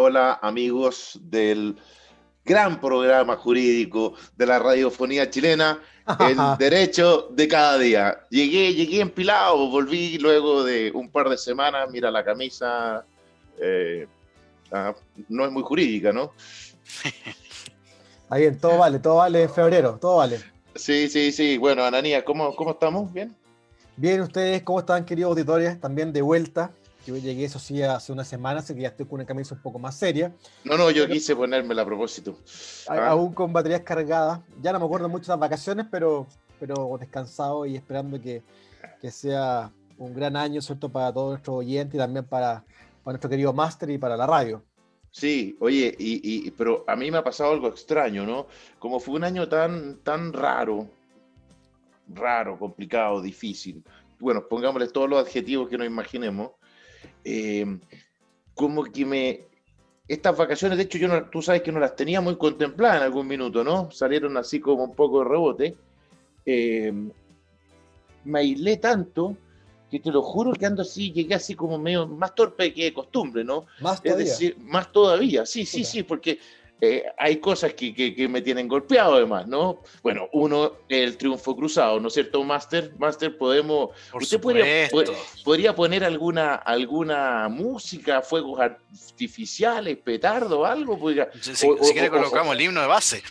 Hola amigos del gran programa jurídico de la radiofonía chilena, El Derecho de Cada Día. Llegué, llegué empilado, volví luego de un par de semanas, mira la camisa, eh, ah, no es muy jurídica, ¿no? Ahí bien, todo vale, todo vale en febrero, todo vale. Sí, sí, sí. Bueno, Ananía, ¿cómo, cómo estamos? ¿Bien? Bien, ustedes, ¿cómo están, queridos auditores? También de vuelta. Yo llegué, eso sí, hace una semana, así que ya estoy con una camisa un poco más seria. No, no, yo quise ponérmela a propósito. Ah. Aún con baterías cargadas. Ya no me acuerdo mucho de las vacaciones, pero, pero descansado y esperando que, que sea un gran año, ¿cierto? Para todos nuestros oyentes y también para, para nuestro querido máster y para la radio. Sí, oye, y, y, pero a mí me ha pasado algo extraño, ¿no? Como fue un año tan, tan raro, raro, complicado, difícil. Bueno, pongámosle todos los adjetivos que nos imaginemos. Eh, como que me... Estas vacaciones, de hecho, yo no, tú sabes que no las tenía muy contempladas en algún minuto, ¿no? Salieron así como un poco de rebote. Eh, me aislé tanto que te lo juro que ando así, llegué así como medio más torpe que de costumbre, ¿no? Más todavía. Es decir, más todavía, sí, sí, sí, porque eh, hay cosas que, que, que, me tienen golpeado además, ¿no? Bueno, uno, el triunfo cruzado, ¿no es cierto, Master? Master, podemos... Por ¿Usted podría, podría, poner alguna, alguna música, fuegos artificiales, petardo, algo? Podría, si, si, o, si quiere o, colocamos el himno de base.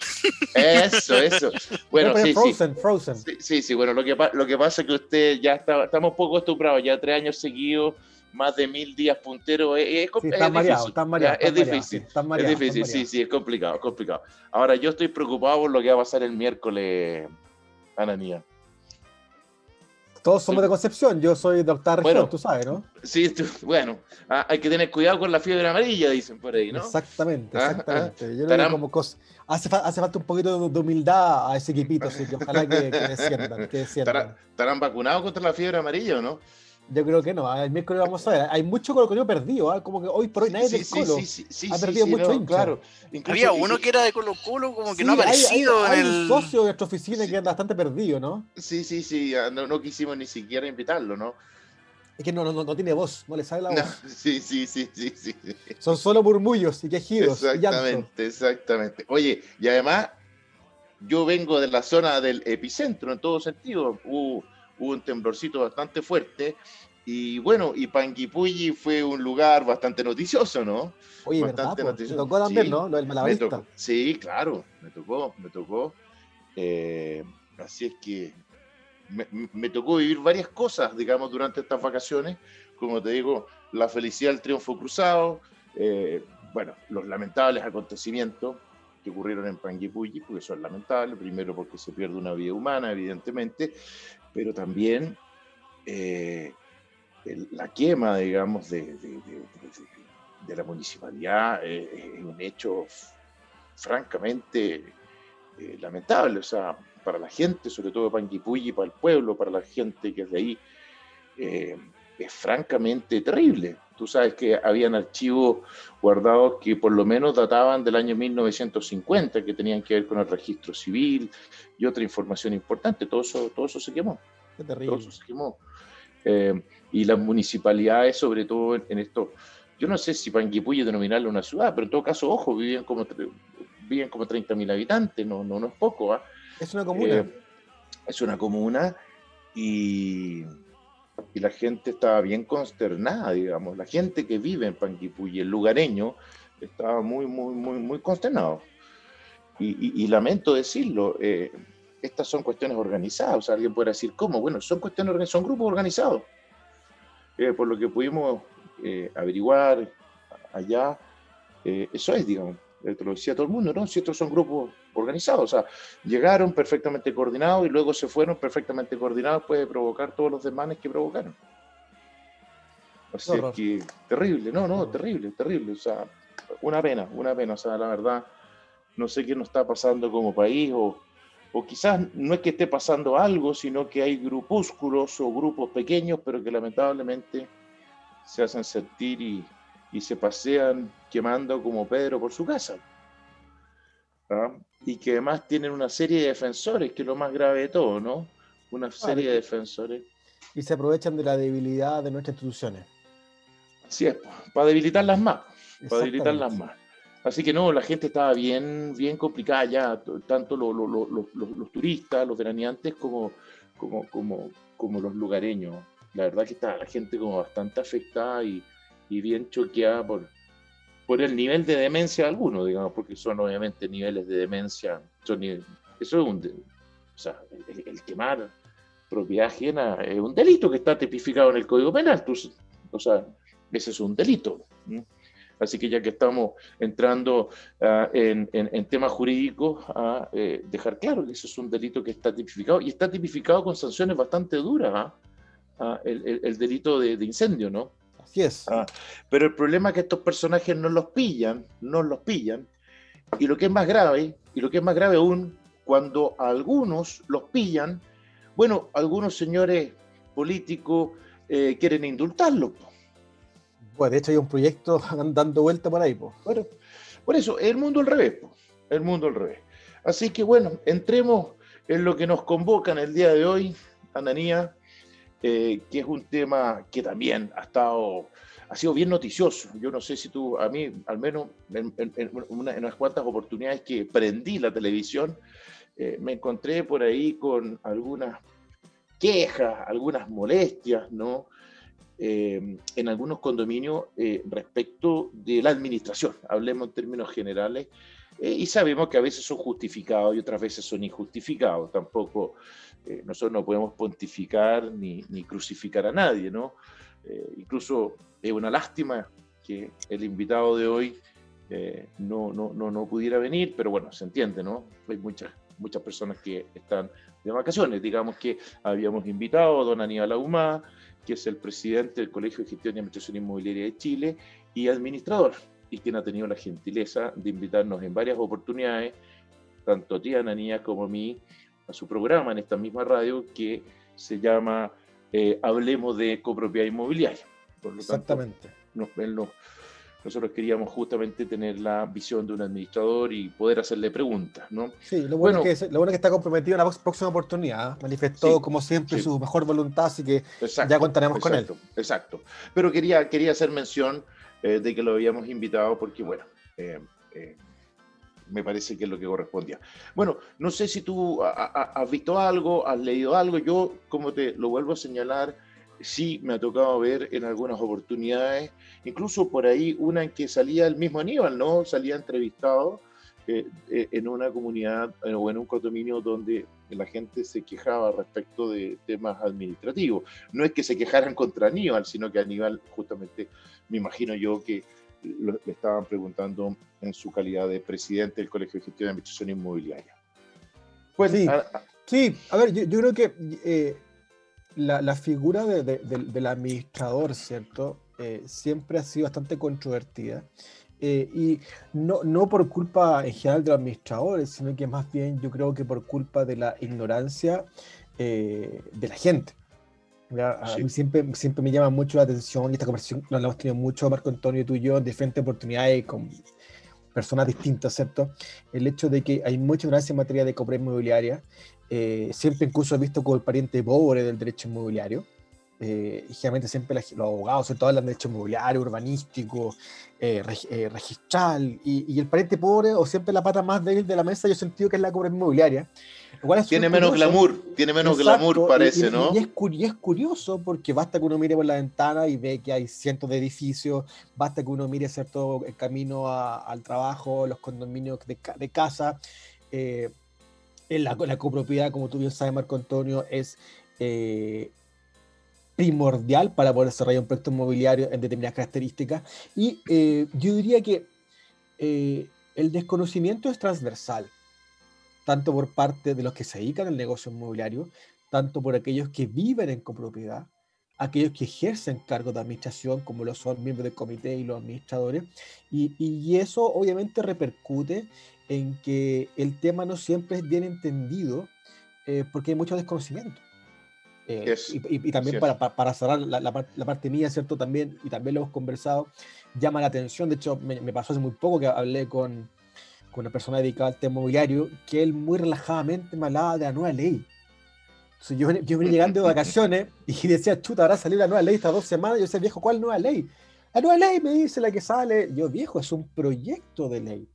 Eso, eso. Bueno, sí, Frozen, sí. Frozen. Sí, sí, sí, bueno, lo que, lo que pasa es que usted ya está, estamos poco acostumbrados, ya tres años seguidos más de mil días punteros, es, es, sí, es difícil. Es difícil, es difícil, sí, sí, es complicado, complicado. Ahora, yo estoy preocupado por lo que va a pasar el miércoles, Ananía. Todos somos de Concepción, yo soy de octava región, bueno, tú sabes, ¿no? Sí, tú, bueno, ah, hay que tener cuidado con la fiebre amarilla, dicen por ahí, ¿no? Exactamente, exactamente. Ah, ah, yo lo veo como cosa. Hace, hace, falta un poquito de humildad a ese equipito, así que ojalá que, que desciendan. Que desciendan. ¿Estarán, ¿Estarán vacunados contra la fiebre amarilla o no? Yo creo que no, el miércoles vamos a ver. Hay mucho Colo Colo perdido, ¿eh? como que hoy por hoy nadie sí, del sí, Colo sí, sí, ha perdido mucho no, hincha. Claro. Incluso, Había uno que era de Colo Colo, como que no ha aparecido hay, hay, en hay el... un socio de nuestra oficina que anda bastante perdido, ¿no? Sí, sí, sí, no, no, quisimos ni siquiera invitarlo, ¿no? Es que no, no, no tiene voz, no le sale la voz. No, sí, sí, sí, sí, sí. Son solo murmullos y quejidos. Exactamente, y exactamente. Oye, y además, yo vengo de la zona del epicentro en todo sentido. Hubo, hubo un temblorcito bastante fuerte y bueno, y Panguipulli fue un lugar bastante noticioso, ¿no? Oye, bastante ¿verdad? Noticioso. Me tocó también, sí, ¿no? Lo del me malabarista. tocó, sí, claro, me tocó, me tocó. Eh, así es que me, me, tocó vivir varias cosas, digamos, durante estas vacaciones. Como te digo, la felicidad del triunfo cruzado, eh, bueno, los lamentables acontecimientos que ocurrieron en Panguipulli, porque son lamentables, primero porque se pierde una vida humana, evidentemente, pero también... Eh, la quema, digamos, de, de, la municipalidad eh, es un hecho francamente eh, lamentable, o sea, para la gente, sobre todo de Panguipulli, para el pueblo, para la gente que es de ahí, es francamente terrible. Tú sabes que habían archivos guardados que por lo menos databan del año 1950, que tenían que ver con el registro civil y otra información importante. Todo eso, todo eso se quemó. Qué terrible. Todo eso se quemó. Eh, y las municipalidades, sobre todo en, esto, yo no sé si Panguipulli denominarlo una ciudad, pero en todo caso, ojo, viven como, viven como 30.000 habitantes, no, no, no es poco. ¿eh? Es una comuna. Eh, es una comuna y, y, la gente estaba bien consternada, digamos. La gente que vive en Panguipulli, el lugareño, estaba muy, muy, muy, muy consternado. Y, y, y lamento decirlo, eh, estas son cuestiones organizadas. O sea, alguien puede decir, ¿cómo? Bueno, son cuestiones, son grupos organizados. Eh, por lo que pudimos eh, averiguar allá, eh, eso es, digamos, lo decía todo el mundo, ¿no? Si estos son grupos organizados, o sea, llegaron perfectamente coordinados y luego se fueron perfectamente coordinados, puede provocar todos los desmanes que provocaron. Así es que, terrible, no, no, terrible, terrible, o sea, una pena, una pena, o sea, la verdad, no sé qué nos está pasando como país o, o quizás no es que esté pasando algo, sino que hay grupúsculos o grupos pequeños, pero que lamentablemente se hacen sentir y, y se pasean quemando como Pedro por su casa. ¿Ah? Y que además tienen una serie de defensores, que es lo más grave de todo, ¿no? Una serie de defensores. Y se aprovechan de la debilidad de nuestras instituciones. Así es, para debilitarlas más. para debilitarlas más. Así que no, la gente estaba bien, bien complicada ya, tanto los turistas, los veraneantes, como, como, como, como los lugareños. La verdad que está la gente como bastante afectada y, y bien choqueada por, por el nivel de demencia de algunos, digamos, porque son obviamente niveles de demencia. Son, eso es un. O sea, el, quemar propiedad ajena es un delito que está tipificado en el Código Penal. o sea, ese es un delito. Así que ya que estamos entrando ah, en, en, temas jurídicos, a eh, dejar claro que eso es un delito que está tipificado y está tipificado con sanciones bastante duras, ¿ah? Ah, el, el, delito de, de incendio, ¿no? Ah, pero el problema es que estos personajes no los pillan, no los pillan. Y lo que es más grave, y lo que es más grave aún, cuando algunos los pillan, bueno, algunos señores políticos eh, quieren indultarlos. Pues de hecho hay un proyecto dando vuelta por ahí. Pues. Bueno, por eso, el mundo al revés, el mundo al revés. Así que bueno, entremos en lo que nos convoca en el día de hoy, Ananía, eh, que es un tema que también ha estado, ha sido bien noticioso. Yo no sé si tú, a mí, al menos en, unas cuantas oportunidades que prendí la televisión, eh, me encontré por ahí con algunas quejas, algunas molestias, ¿no? Eh, en algunos condominios respecto de la administración, hablemos en términos generales, y sabemos que a veces son justificados y otras veces son injustificados. Tampoco eh, nosotros no podemos pontificar ni, ni crucificar a nadie, ¿no? Eh, incluso es una lástima que el invitado de hoy eh, no, no, no, no, pudiera venir, pero bueno, se entiende, ¿no? Hay muchas, muchas personas que están de vacaciones. Digamos que habíamos invitado a don Aníbal Ahumá, que es el presidente del Colegio de Gestión y Administración Inmobiliaria de Chile y administrador, y quien ha tenido la gentileza de invitarnos en varias oportunidades, tanto a ti, Ananías, como a mí, a su programa en esta misma radio que se llama eh, Hablemos de copropiedad inmobiliaria. Exactamente. nosotros queríamos justamente tener la visión de un administrador y poder hacerle preguntas, ¿no? Sí, lo bueno, es, que, lo bueno que está comprometido en la próxima oportunidad. Manifestó, como siempre, su mejor voluntad, así que ya contaremos con él. Exacto. Pero quería, quería hacer mención eh, de que lo habíamos invitado porque, bueno, eh, me parece que es lo que correspondía. Bueno, no sé si tú has visto algo, has leído algo, yo como te lo vuelvo a señalar, sí me ha tocado ver en algunas oportunidades, incluso por ahí una en que salía el mismo Aníbal, ¿no? Salía entrevistado eh, eh, en una comunidad eh, o en un condominio donde la gente se quejaba respecto de temas administrativos. No es que se quejaran contra Aníbal, sino que Aníbal justamente, me imagino yo que le estaban preguntando en su calidad de presidente del Colegio de Gestión de Administración Inmobiliaria. Pues, sí, a, sí, a ver, yo, creo que eh, la, figura del administrador, ¿cierto? Eh, siempre ha sido bastante controvertida. Eh, y no, no por culpa en general de los administradores, sino que más bien yo creo que por culpa de la ignorancia de la gente. A mí siempre, siempre me llama mucho la atención y esta conversación la hemos tenido mucho, Marco Antonio, tú y yo, en diferentes oportunidades con personas distintas, ¿cierto? El hecho de que hay mucha ignorancia en materia de compra inmobiliaria, eh, siempre incluso he visto como el pariente pobre del derecho inmobiliario, eh, generalmente siempre los abogados, sobre todo hablan de derecho inmobiliario, urbanístico, eh, eh, registral, y, el pariente pobre, o siempre la pata más débil de la mesa, yo he sentido que es la compra inmobiliaria. tiene menos glamour, tiene menos glamour, parece, ¿no? Y es, y es, curioso porque basta que uno mire por la ventana y ve que hay cientos de edificios, basta que uno mire cierto el camino al trabajo, los condominios de, de casa. la, la, copropiedad, como tú bien sabes, Marco Antonio, es primordial para poder desarrollar un proyecto inmobiliario en determinadas características. Y eh, yo diría que eh, el desconocimiento es transversal, tanto por parte de los que se dedican al negocio inmobiliario, tanto por aquellos que viven en copropiedad, aquellos que ejercen cargos de administración, como lo son miembros del comité y los administradores, y, y, eso obviamente repercute en que el tema no siempre es bien entendido eh, porque hay mucho desconocimiento. Eh, y, también para, para, cerrar la, la, parte mía, ¿cierto? También, y también lo hemos conversado, llama la atención, de hecho me, pasó hace muy poco que hablé con, con, una persona dedicada al tema inmobiliario, que él muy relajadamente me hablaba de la nueva ley. Entonces yo, yo venía llegando de vacaciones y decía, chuta, ahora salió la nueva ley estas dos semanas, y yo decía, viejo, ¿cuál nueva ley? la nueva ley me dice la que sale. Yo, viejo, es un proyecto de ley.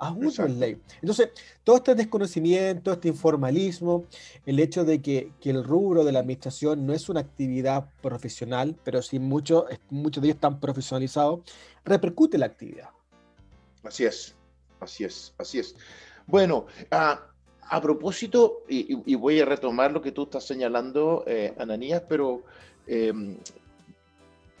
No es ley. Entonces, todo este desconocimiento, este informalismo, el hecho de que, el rubro de la administración no es una actividad profesional, pero sí muchos muchos de ellos están profesionalizados, repercute la actividad. Así es, así es, así es. Bueno, a propósito, y, voy a retomar lo que tú estás señalando, eh, Ananías, pero em,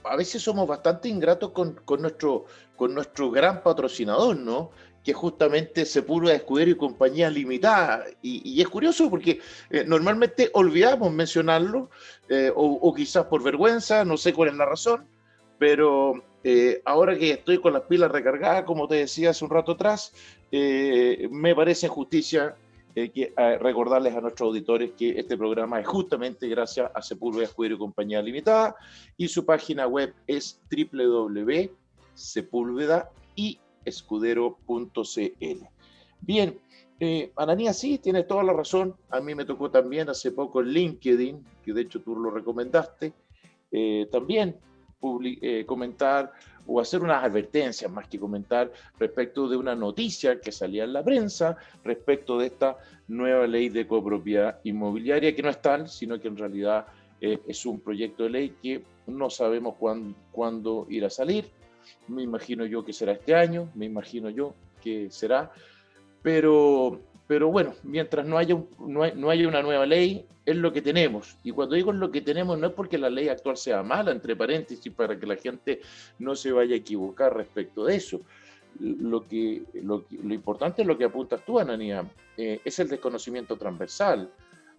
a veces somos bastante ingratos con, nuestro, con nuestro gran patrocinador, ¿no? Que justamente Sepúlveda Escudero y Compañía Limitada. Y, es curioso porque eh, normalmente olvidamos mencionarlo, eh, o, quizás por vergüenza, no sé cuál es la razón, pero eh, ahora que estoy con las pilas recargadas, como te decía hace un rato atrás, me parece justicia que, recordarles a nuestros auditores que este programa es justamente gracias a Sepúlveda Escudero y Compañía Limitada y su página web es www.sepúlveda y escudero.cl. Bien, eh, Ananías, sí, tiene toda la razón. A mí me tocó también hace poco LinkedIn, que de hecho tú lo recomendaste, eh, también eh, comentar o hacer unas advertencias más que comentar respecto de una noticia que salía en la prensa respecto de esta nueva ley de copropiedad inmobiliaria, que no es tal, sino que en realidad es un proyecto de ley que no sabemos cuándo irá a salir me imagino yo que será este año, me imagino yo que será, pero, pero bueno, mientras no haya, no, no haya una nueva ley, es lo que tenemos. Y cuando digo lo que tenemos, no es porque la ley actual sea mala, entre paréntesis, para que la gente no se vaya a equivocar respecto de eso. Lo, que, lo, importante es lo que apuntas tú, Anania, eh, es el desconocimiento transversal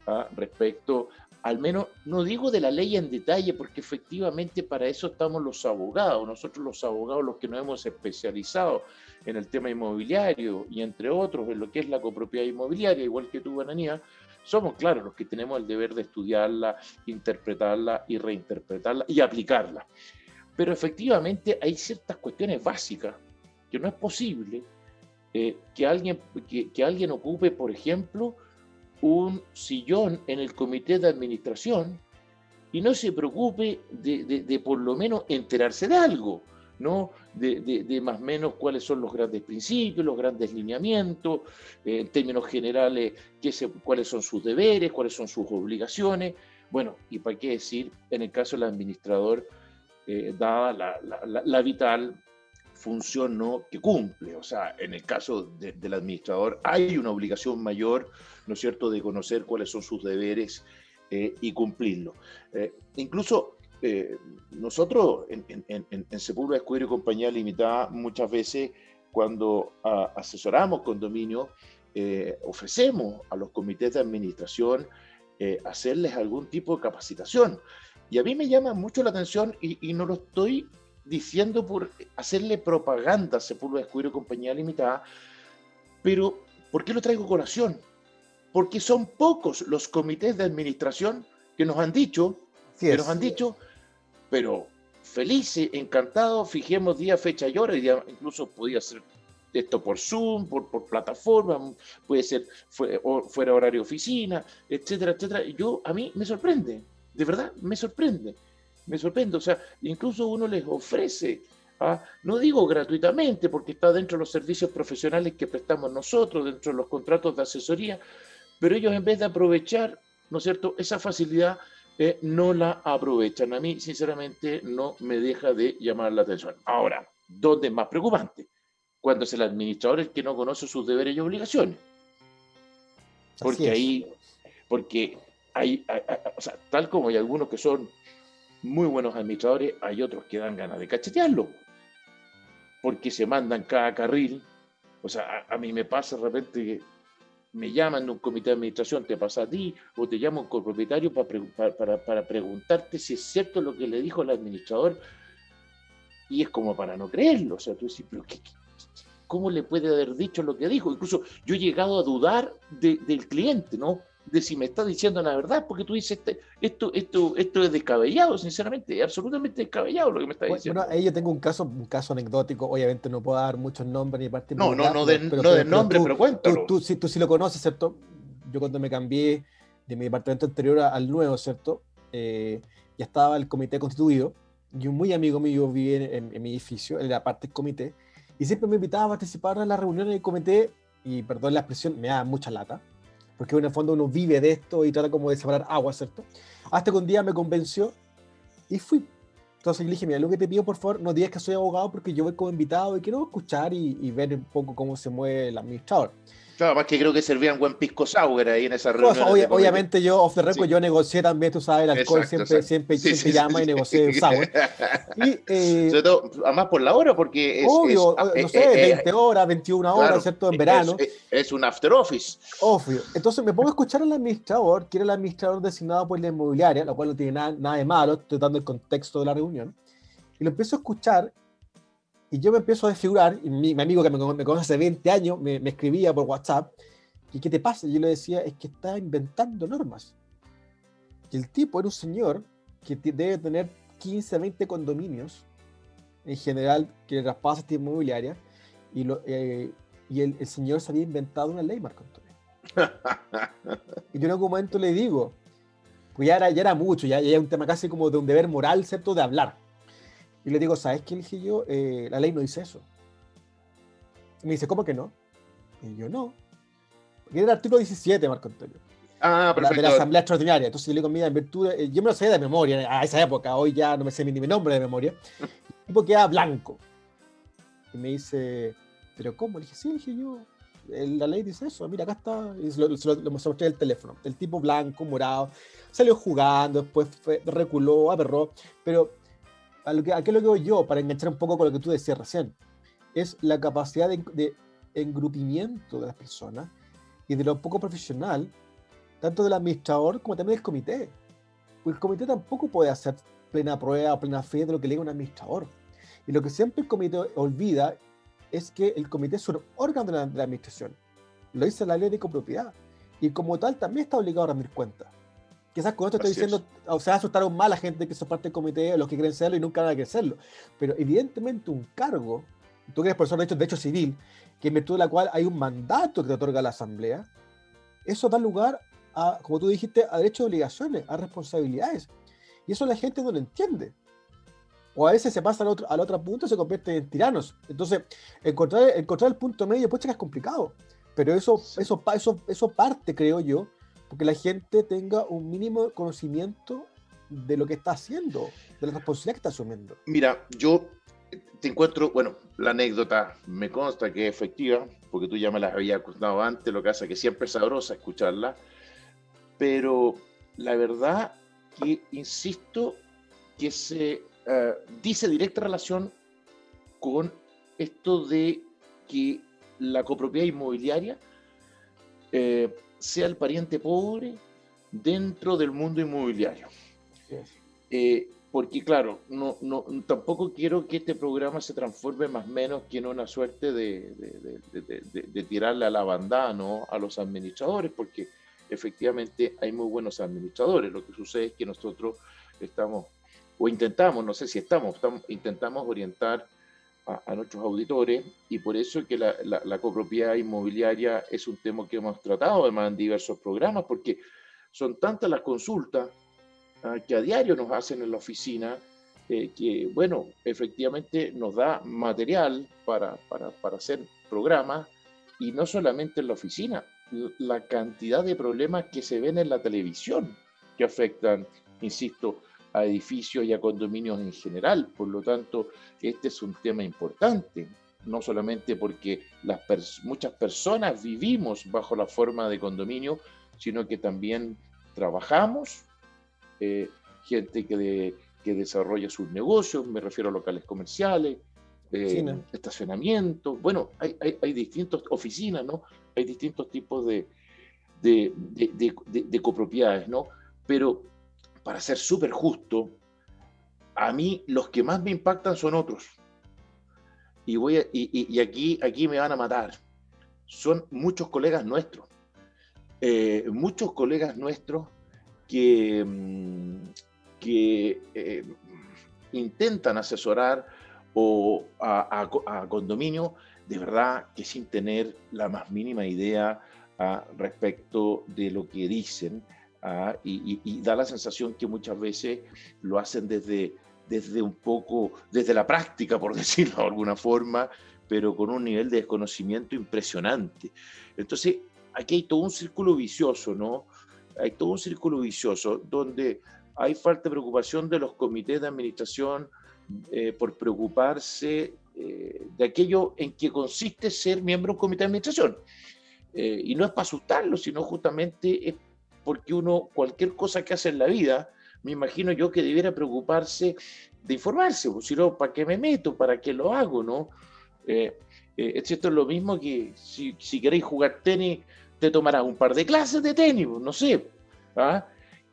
¿ah? respecto al menos, no digo de la ley en detalle, porque efectivamente para eso estamos los abogados, nosotros los abogados los que nos hemos especializado en el tema inmobiliario y entre otros en lo que es la copropiedad inmobiliaria, igual que tú, Bananía, somos, claro, los que tenemos el deber de estudiarla, interpretarla y reinterpretarla y aplicarla. Pero efectivamente hay ciertas cuestiones básicas que no es posible eh, que, alguien, que alguien ocupe, por ejemplo, un sillón en el comité de administración y no se preocupe de, por lo menos enterarse de algo, ¿no? De, más o menos cuáles son los grandes principios, los grandes lineamientos, eh, en términos generales, qué cuáles son sus deberes, cuáles son sus obligaciones. Bueno, y para qué decir, en el caso del administrador, eh, dada la, vital función ¿no? que cumple. O sea, en el caso del administrador hay una obligación mayor ¿no es cierto?, de conocer cuáles son sus deberes eh, y cumplirlos. Eh, incluso eh, nosotros en, en, en, y Compañía Limitada muchas veces cuando asesoramos condominios ofrecemos a los comités de administración hacerles algún tipo de capacitación. Y a mí me llama mucho la atención y no lo estoy diciendo por hacerle propaganda a Sepúlveda Escudero y Compañía Limitada, pero ¿por qué lo traigo colación? porque son pocos los comités de administración que nos han dicho, que nos han dicho, pero felices, encantados, fijemos día, fecha y hora, y incluso podía ser esto por Zoom, por, por plataforma, puede ser fuera horario oficina, etcétera, etcétera. Yo, a mí me sorprende, de verdad, me sorprende, me sorprende. O sea, incluso uno les ofrece, ¿ah? no digo gratuitamente, porque está dentro de los servicios profesionales que prestamos nosotros, dentro de los contratos de asesoría, pero ellos en vez de aprovechar, ¿no es cierto?, esa facilidad, eh, no la aprovechan. A mí, sinceramente, no me deja de llamar la atención. Ahora, ¿dónde es más preocupante? Cuando es el administrador el que no conoce sus deberes y obligaciones. Porque ahí, porque hay, o sea, tal como hay algunos que son muy buenos administradores, hay otros que dan ganas de cachetearlo. Porque se mandan cada carril. O sea, a, a mí me pasa de repente que me llaman de un comité de administración, te pasa a ti, o te llama un copropietario para, para, para, preguntarte si es cierto lo que le dijo el administrador, y es como para no creerlo. O sea, tú dices, pero ¿cómo le puede haber dicho lo que dijo? Incluso yo he llegado a dudar del cliente, ¿no? De si me está diciendo la verdad, porque tú dices, este, esto, esto, esto es descabellado, sinceramente, absolutamente descabellado lo que me está diciendo. Bueno, ahí yo tengo un caso, un caso anecdótico, obviamente no puedo dar muchos nombres ni parte No, no, no de, pero, no de nombre, pero, cuéntalo. Tú, tú, tú, sí lo conoces, ¿cierto? Yo cuando me cambié de mi departamento anterior al nuevo, ¿cierto? Eh, ya estaba el comité constituido y un muy amigo mío vive en, mi edificio, en la parte del comité, y siempre me invitaba a participar en las reuniones del comité, y perdón la expresión, me da mucha lata, porque en el fondo uno vive de esto y trata como de separar agua, ¿cierto? Hasta que un día me convenció y fui. Entonces le dije, mira, lo que te pido, por favor, no digas que soy abogado porque yo voy como invitado y quiero escuchar y, y ver un poco cómo se mueve el administrador. Claro, más que creo que servían buen pisco sour ahí en esa reunión. obviamente yo, off the record, yo negocié también, tú sabes, el alcohol siempre, siempre, siempre llama y negocié sour. Y, eh, Sobre todo, además por la hora, porque es... Obvio, no sé, 20 horas, 21 horas, ¿cierto? En verano. Es, un after office. Obvio. Entonces me pongo a escuchar al administrador, que era el administrador designado por la inmobiliaria, lo cual no tiene nada, nada de malo, estoy dando el contexto de la reunión. Y lo empiezo a escuchar y yo me empiezo a desfigurar, y mi, amigo que me, conoce hace 20 años me, escribía por WhatsApp, ¿y qué te pasa? Y yo le decía, es que está inventando normas. Y el tipo era un señor que debe tener 15, 20 condominios, en general, que raspaba esta inmobiliaria, y, lo, eh, y el, señor se había inventado una ley, Marco Antonio. y yo en algún momento le digo, pues ya era, ya era mucho, ya, ya era un tema casi como de un deber moral, ¿cierto?, de hablar. Y le digo, ¿sabes qué dije yo? Eh, la ley no dice eso. Y me dice, ¿cómo que no? Y yo, no. Porque era el artículo 17, Marco Antonio. Ah, perfecto. de la Asamblea Extraordinaria. Entonces yo le digo, mira, en virtud, eh, yo me lo sabía de memoria a esa época, hoy ya no me sé ni mi nombre de memoria. El tipo queda blanco. Y me dice, ¿pero cómo? Le dije, sí, dije yo, la ley dice eso, mira, acá está, y lo, lo, lo mostré el teléfono. El tipo blanco, morado, salió jugando, después reculó, aperró, pero a, lo que, qué lo que voy yo, para enganchar un poco con lo que tú decías recién, es la capacidad de, engrupimiento de las personas y de lo poco profesional, tanto del administrador como también del comité. El comité tampoco puede hacer plena prueba plena fe de lo que le diga un administrador. Y lo que siempre el comité olvida es que el comité es un órgano de la, de la administración. Lo dice la ley de copropiedad. Y como tal también está obligado a rendir cuentas. Quizás con esto estoy diciendo, o sea, asustaron mal a la gente que son parte del comité, los que quieren serlo y nunca van a querer serlo. Pero evidentemente un cargo, tú que eres profesor de hecho, de hecho civil, que en virtud de la cual hay un mandato que te otorga la asamblea, eso da lugar a, como tú dijiste, a derechos y obligaciones, a responsabilidades. Y eso la gente no lo entiende. O a veces se pasa al otro, al otro punto y se convierte en tiranos. Entonces, encontrar, encontrar el punto medio, pues es complicado. Pero eso, eso, eso, eso parte, creo yo, porque la gente tenga un mínimo conocimiento de lo que está haciendo, de la responsabilidad que está asumiendo. Mira, yo te encuentro, bueno, la anécdota me consta que es efectiva, porque tú ya me la habías contado antes, lo que hace que siempre es sabrosa escucharla, pero la verdad que, insisto, que se eh, dice directa relación con esto de que la copropiedad inmobiliaria eh, sea el pariente pobre dentro del mundo inmobiliario. Eh, porque claro, no, no, tampoco quiero que este programa se transforme más menos que en una suerte de, de, tirarle a la bandana ¿no? a los administradores, porque efectivamente hay muy buenos administradores. Lo que sucede es que nosotros estamos, o intentamos, no sé si estamos, estamos intentamos orientar a, nuestros auditores y por eso que la, la, copropiedad inmobiliaria es un tema que hemos tratado además en diversos programas, porque son tantas las consultas ah, que a diario nos hacen en la oficina eh, que, bueno, efectivamente nos da material para, para, para hacer programas y no solamente en la oficina, la cantidad de problemas que se ven en la televisión que afectan, insisto, a edificios y a condominios en general. Por lo tanto, este es un tema importante, no solamente porque las muchas personas vivimos bajo la forma de condominio, sino que también trabajamos, eh, gente que, que, desarrolla sus negocios, me refiero a locales comerciales, eh, estacionamientos, bueno, hay, hay, hay, distintas oficinas, ¿no? Hay distintos tipos de, de, de, de copropiedades, ¿no? Pero para ser súper justo, a mí los que más me impactan son otros. Y, voy y, aquí, aquí me van a matar. Son muchos colegas nuestros. Eh, muchos colegas nuestros que, mm, que eh, intentan asesorar o a, condominio, de verdad que sin tener la más mínima idea ah, respecto de lo que dicen, Ah, y, da la sensación que muchas veces lo hacen desde, desde un poco, desde la práctica, por decirlo de alguna forma, pero con un nivel de desconocimiento impresionante. Entonces, aquí hay todo un círculo vicioso, ¿no? Hay todo un círculo vicioso donde hay falta de preocupación de los comités de administración eh, por preocuparse eh, de aquello en que consiste ser miembro de un comité de administración. Eh, y no es para asustarlo, sino justamente es porque uno, cualquier cosa que hace en la vida, me imagino yo que debiera preocuparse de informarse, pues, si no, ¿para qué me meto? ¿Para qué lo hago? ¿no? Eh, eh, esto es lo mismo que si, si, queréis jugar tenis, te tomarás un par de clases de tenis, pues, no sé. ¿ah?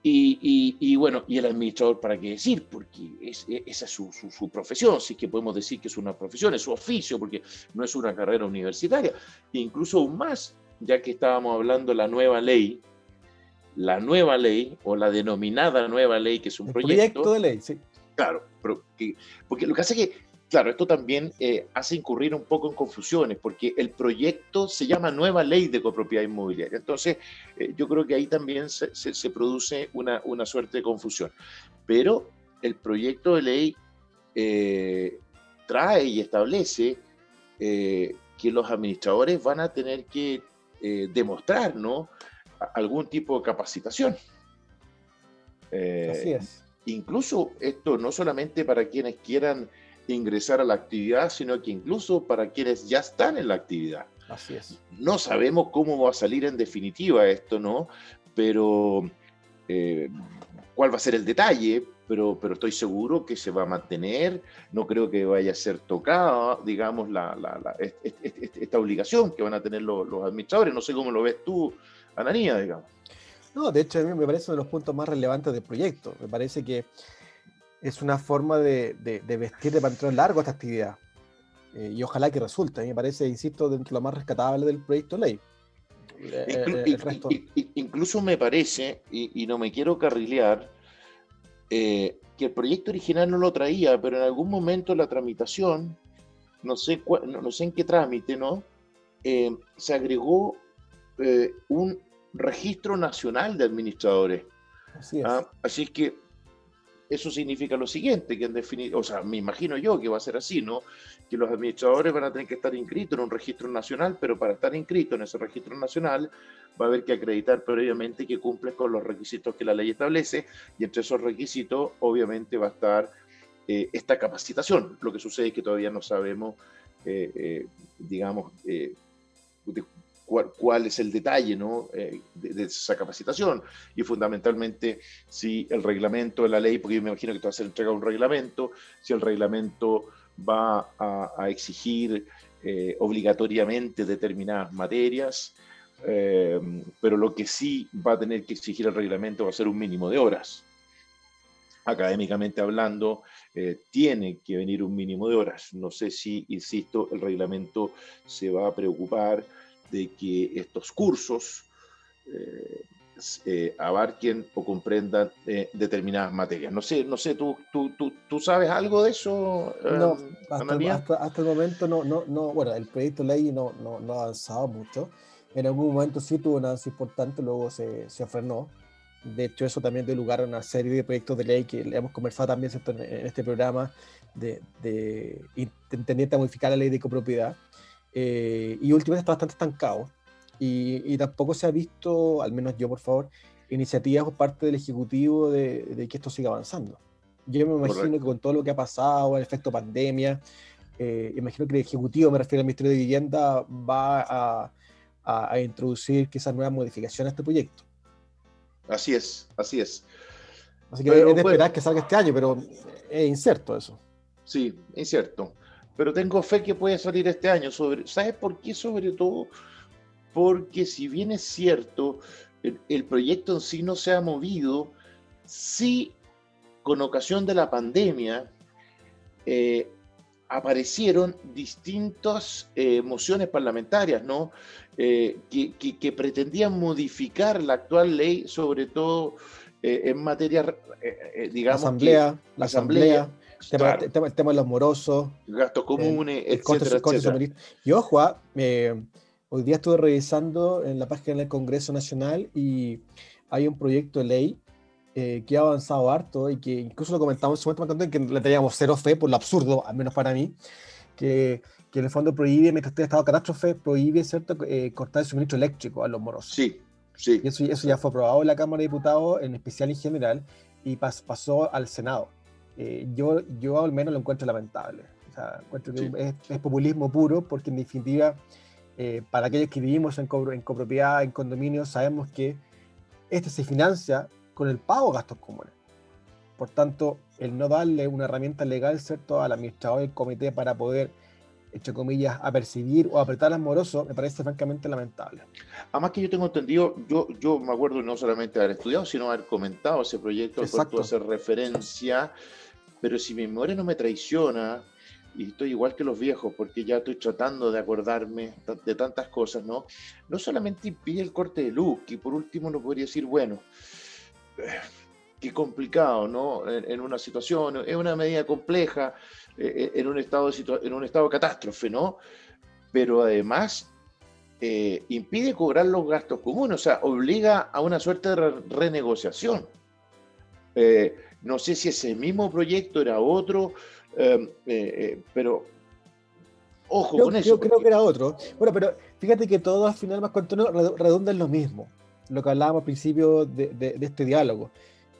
Y, y, bueno, y el administrador, ¿para qué decir? Porque es, esa es su, su, su, profesión, sí que podemos decir que es una profesión, es su oficio, porque no es una carrera universitaria. E incluso aún más, ya que estábamos hablando de la nueva ley, la nueva ley o la denominada nueva ley, que es un proyecto, proyecto. de ley, sí. Claro, porque, porque lo que hace que, claro, esto también eh, hace incurrir un poco en confusiones, porque el proyecto se llama nueva ley de copropiedad inmobiliaria. Entonces, eh, yo creo que ahí también se, se, se produce una, una, suerte de confusión. Pero el proyecto de ley eh, trae y establece que los administradores van a tener que demostrar ¿no? Algún tipo de capacitación. Eh, Así es. Incluso esto no solamente para quienes quieran ingresar a la actividad, sino que incluso para quienes ya están en la actividad. Así es. No sabemos cómo va a salir en definitiva esto, ¿no? Pero eh, cuál va a ser el detalle, pero, pero estoy seguro que se va a mantener, no creo que vaya a ser tocada, digamos, la, la, la esta obligación que van a tener los, los, administradores. No sé cómo lo ves tú, Ananía, digamos. No, de hecho, a mí me parece uno de los puntos más relevantes del proyecto. Me parece que es una forma de, de, de vestir de pantalón largo esta actividad. Eh, y ojalá que resulte. A mí me parece, insisto, dentro de lo más rescatable del proyecto de ley. Eh, el resto... Incluso me parece, y, y no me quiero carrilear, eh, que el proyecto original no lo traía, pero en algún momento la tramitación, no sé, no, no sé en qué trámite, ¿no? Eh, se agregó eh, un registro nacional de administradores. Así es. ¿ah? Así que eso significa lo siguiente, que en definitiva, o sea, me imagino yo que va a ser así, ¿no? Que los administradores van a tener que estar inscritos en un registro nacional, pero para estar inscritos en ese registro nacional va a haber que acreditar previamente que cumples con los requisitos que la ley establece y entre esos requisitos obviamente va a estar eh, esta capacitación. Lo que sucede es que todavía no sabemos, eh, eh, digamos, de cuál, es el detalle ¿no? Eh, de, esa capacitación y fundamentalmente si el reglamento de la ley, porque yo me imagino que te va a ser entregado un reglamento, si el reglamento va a, exigir eh, obligatoriamente determinadas materias, eh, pero lo que sí va a tener que exigir el reglamento va a ser un mínimo de horas. Académicamente hablando, tiene que venir un mínimo de horas. No sé si, insisto, el reglamento se va a preocupar de que estos cursos eh, eh, abarquen o comprendan eh, determinadas materias. No sé, no sé, ¿tú, tú, tú, tú sabes algo de eso? No, hasta, hasta, hasta, el momento no, no, no, bueno, el proyecto de ley no, no, no ha avanzado mucho. En algún momento sí tuvo un avance importante, luego se, se frenó. De hecho, eso también dio lugar a una serie de proyectos de ley que hemos conversado también en, este programa de, de, de a modificar la ley de copropiedad eh, y últimamente está bastante estancado. Y, y, tampoco se ha visto, al menos yo por favor, iniciativas por parte del Ejecutivo de, de que esto siga avanzando. Yo me imagino Correcto. que con todo lo que ha pasado, el efecto pandemia, eh, imagino que el Ejecutivo, me refiero al Ministerio de Vivienda, va a, a, a introducir quizás nuevas modificaciones a este proyecto. Así es, así es. Así que pero, es de esperar bueno, que salga este año, pero es incierto eso. Sí, incierto pero tengo fe que puede salir este año. Sobre, ¿Sabes por qué? Sobre todo porque si bien es cierto, el, el, proyecto en sí no se ha movido, sí con ocasión de la pandemia eh, aparecieron distintas eh, mociones parlamentarias, ¿no? Eh, que, que, que, pretendían modificar la actual ley, sobre todo en materia, digamos, asamblea, que, la asamblea, claro. el, tema, el, tema, de los morosos. Gastos comunes, eh, etcétera, etcétera. Y ojo, ah, eh, hoy día estuve revisando en la página del Congreso Nacional y hay un proyecto de ley eh, que ha avanzado harto y que incluso lo comentamos en su momento en que le teníamos cero fe por lo absurdo, al menos para mí, que, que en el fondo prohíbe, mientras esté estado de catástrofe, prohíbe ¿cierto? Eh, cortar el suministro eléctrico a los morosos. Sí, sí. Y eso, eso, ya fue aprobado en la Cámara de Diputados, en especial y en general, y pasó al Senado. Eh, yo, yo al menos lo encuentro lamentable. O sea, encuentro que es, es, populismo puro, porque en definitiva, para aquellos que vivimos en, co en copropiedad, en condominios, sabemos que este se financia con el pago de gastos comunes. Por tanto, el no darle una herramienta legal, ¿cierto?, al administrador del comité para poder, entre comillas, apercibir o apretar al moroso, me parece francamente lamentable. Además que yo tengo entendido, yo, yo me acuerdo no solamente haber estudiado, sino haber comentado ese proyecto al cual tú hacer referencia, pero si mi memoria no me traiciona, y estoy igual que los viejos, porque ya estoy tratando de acordarme de tantas cosas, ¿no? No solamente impide el corte de luz, que por último no podría decir, bueno, qué complicado, ¿no? En, una situación, es una medida compleja, eh, eh, en, un estado de en un estado catástrofe, ¿no? Pero además eh, impide cobrar los gastos comunes, o sea, obliga a una suerte de renegociación. No sé si ese mismo proyecto era otro, em, pero ojo con eso. Yo creo que era otro. Bueno, pero fíjate que todo al final más contenido redunda en lo mismo lo que hablábamos al principio de, este diálogo,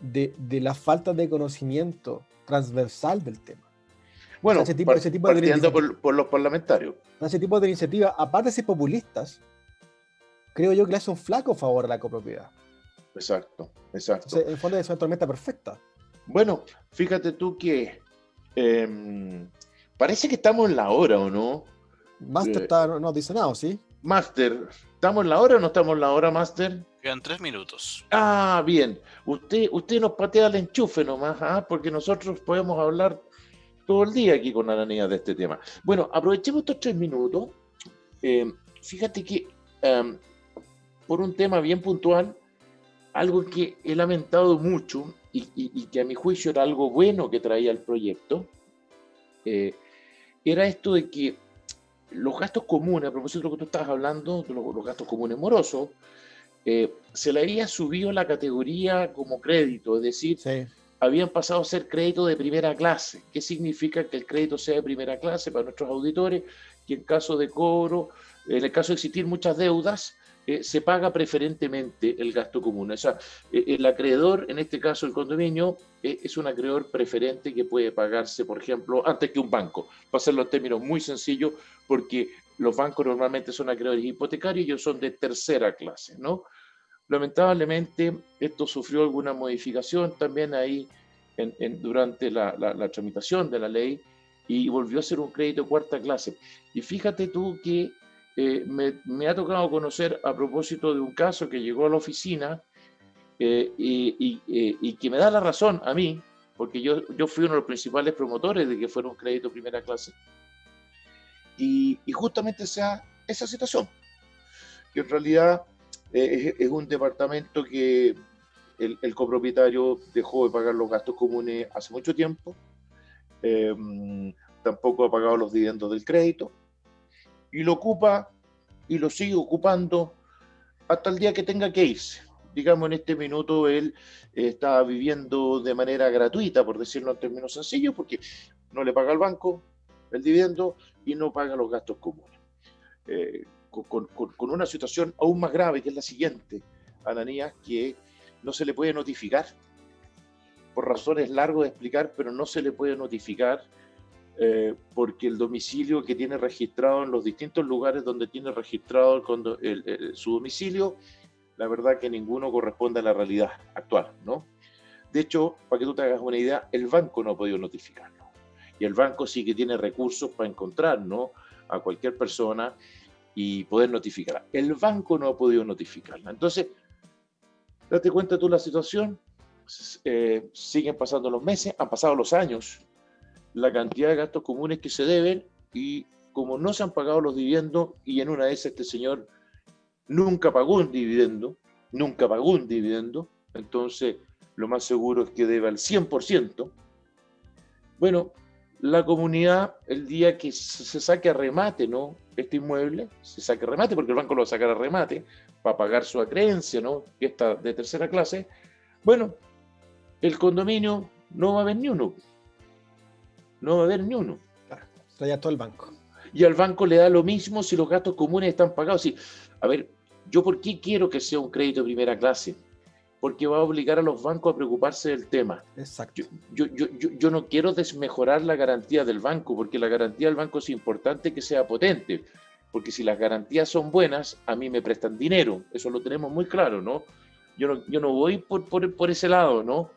de, la falta de conocimiento transversal del tema. Bueno, ese tipo, ese tipo partiendo por, los parlamentarios. Ese tipo de iniciativas, aparte de ser creo yo que le hace un flaco favor a la copropiedad. Exacto, exacto. en el fondo es una tormenta perfecta. Bueno, fíjate tú que em, parece que estamos en la hora, ¿o no? Master está, no dice nada, ¿sí? Master, ¿estamos en la hora o no estamos en la hora, Master? Quedan tres minutos. Ah, bien. Usted, usted nos patea el enchufe nomás, ¿ah? porque nosotros podemos hablar todo el día aquí con Aranía de este tema. Bueno, aprovechemos estos tres minutos. Eh, fíjate que em, por un tema bien puntual, algo que he lamentado mucho y, que a mi juicio era algo bueno que traía el proyecto, eh, era esto de que los gastos comunes, a propósito de lo que tú estabas hablando, de los, gastos comunes morosos, eh, se le había subido la categoría como crédito, es decir, habían pasado a ser crédito de primera clase. ¿Qué significa que el crédito sea de primera clase para nuestros auditores? Que en caso de cobro, en el caso de existir muchas deudas, eh, se paga preferentemente el gasto común. O sea, eh, el acreedor, en este caso el condominio, eh, es un acreedor preferente que puede pagarse, por ejemplo, antes que un banco. Para hacerlo en términos muy sencillos, porque los bancos normalmente son acreedores hipotecarios y ellos son de tercera clase, ¿no? Lamentablemente, esto sufrió alguna modificación también ahí en, durante la, la, tramitación de la ley y volvió a ser un crédito cuarta clase. Y fíjate tú que eh, me, ha tocado conocer a propósito de un caso que llegó a la oficina eh, y, eh, y, que me da la razón a mí, porque yo, yo fui uno de los principales promotores de que fuera un crédito primera clase. Y, justamente sea esa situación, que en realidad es, es, un departamento que el, el, copropietario dejó de pagar los gastos comunes hace mucho tiempo, tampoco ha pagado los dividendos del crédito, y lo ocupa y lo sigue ocupando hasta el día que tenga que irse. Digamos, en este minuto él está viviendo de manera gratuita, por decirlo en términos sencillos, porque no le paga al banco el dividendo y no paga los gastos comunes. Eh, con, con, una situación aún más grave, que es la siguiente, Ananías, que no se le puede notificar, por razones largas de explicar, pero no se le puede notificar eh, porque el domicilio que tiene registrado en los distintos lugares donde tiene registrado su domicilio, la verdad que ninguno corresponde a la realidad actual, ¿no? De hecho, para que tú te hagas una idea, el banco no ha podido notificarlo. Y el banco sí que tiene recursos para encontrar, ¿no? A cualquier persona y poder notificarla. El banco no ha podido notificarla. Entonces, date cuenta tú la situación, eh, siguen pasando los meses, han pasado los años, la cantidad de gastos comunes que se deben y como no se han pagado los dividendos y en una de esas este señor nunca pagó un dividendo, nunca pagó un dividendo, entonces lo más seguro es que debe al 100%. Bueno, la comunidad, el día que se saque a remate, ¿no? Este inmueble, se saque a remate, porque el banco lo va a sacar a remate para pagar su acreencia, ¿no? Que está de tercera clase. Bueno, el condominio no va a haber ni uno. No va a haber ni uno. Claro, todo el banco. Y al banco le da lo mismo si los gastos comunes están pagados. Sí, a ver, ¿yo por qué quiero que sea un crédito de primera clase? Porque va a obligar a los bancos a preocuparse del tema. Exacto. Yo, yo, yo, yo no quiero desmejorar la garantía del banco, porque la garantía del banco es importante que sea potente. Porque si las garantías son buenas, a mí me prestan dinero. Eso lo tenemos muy claro, ¿no? Yo no, yo no voy por, por, por ese lado, ¿no?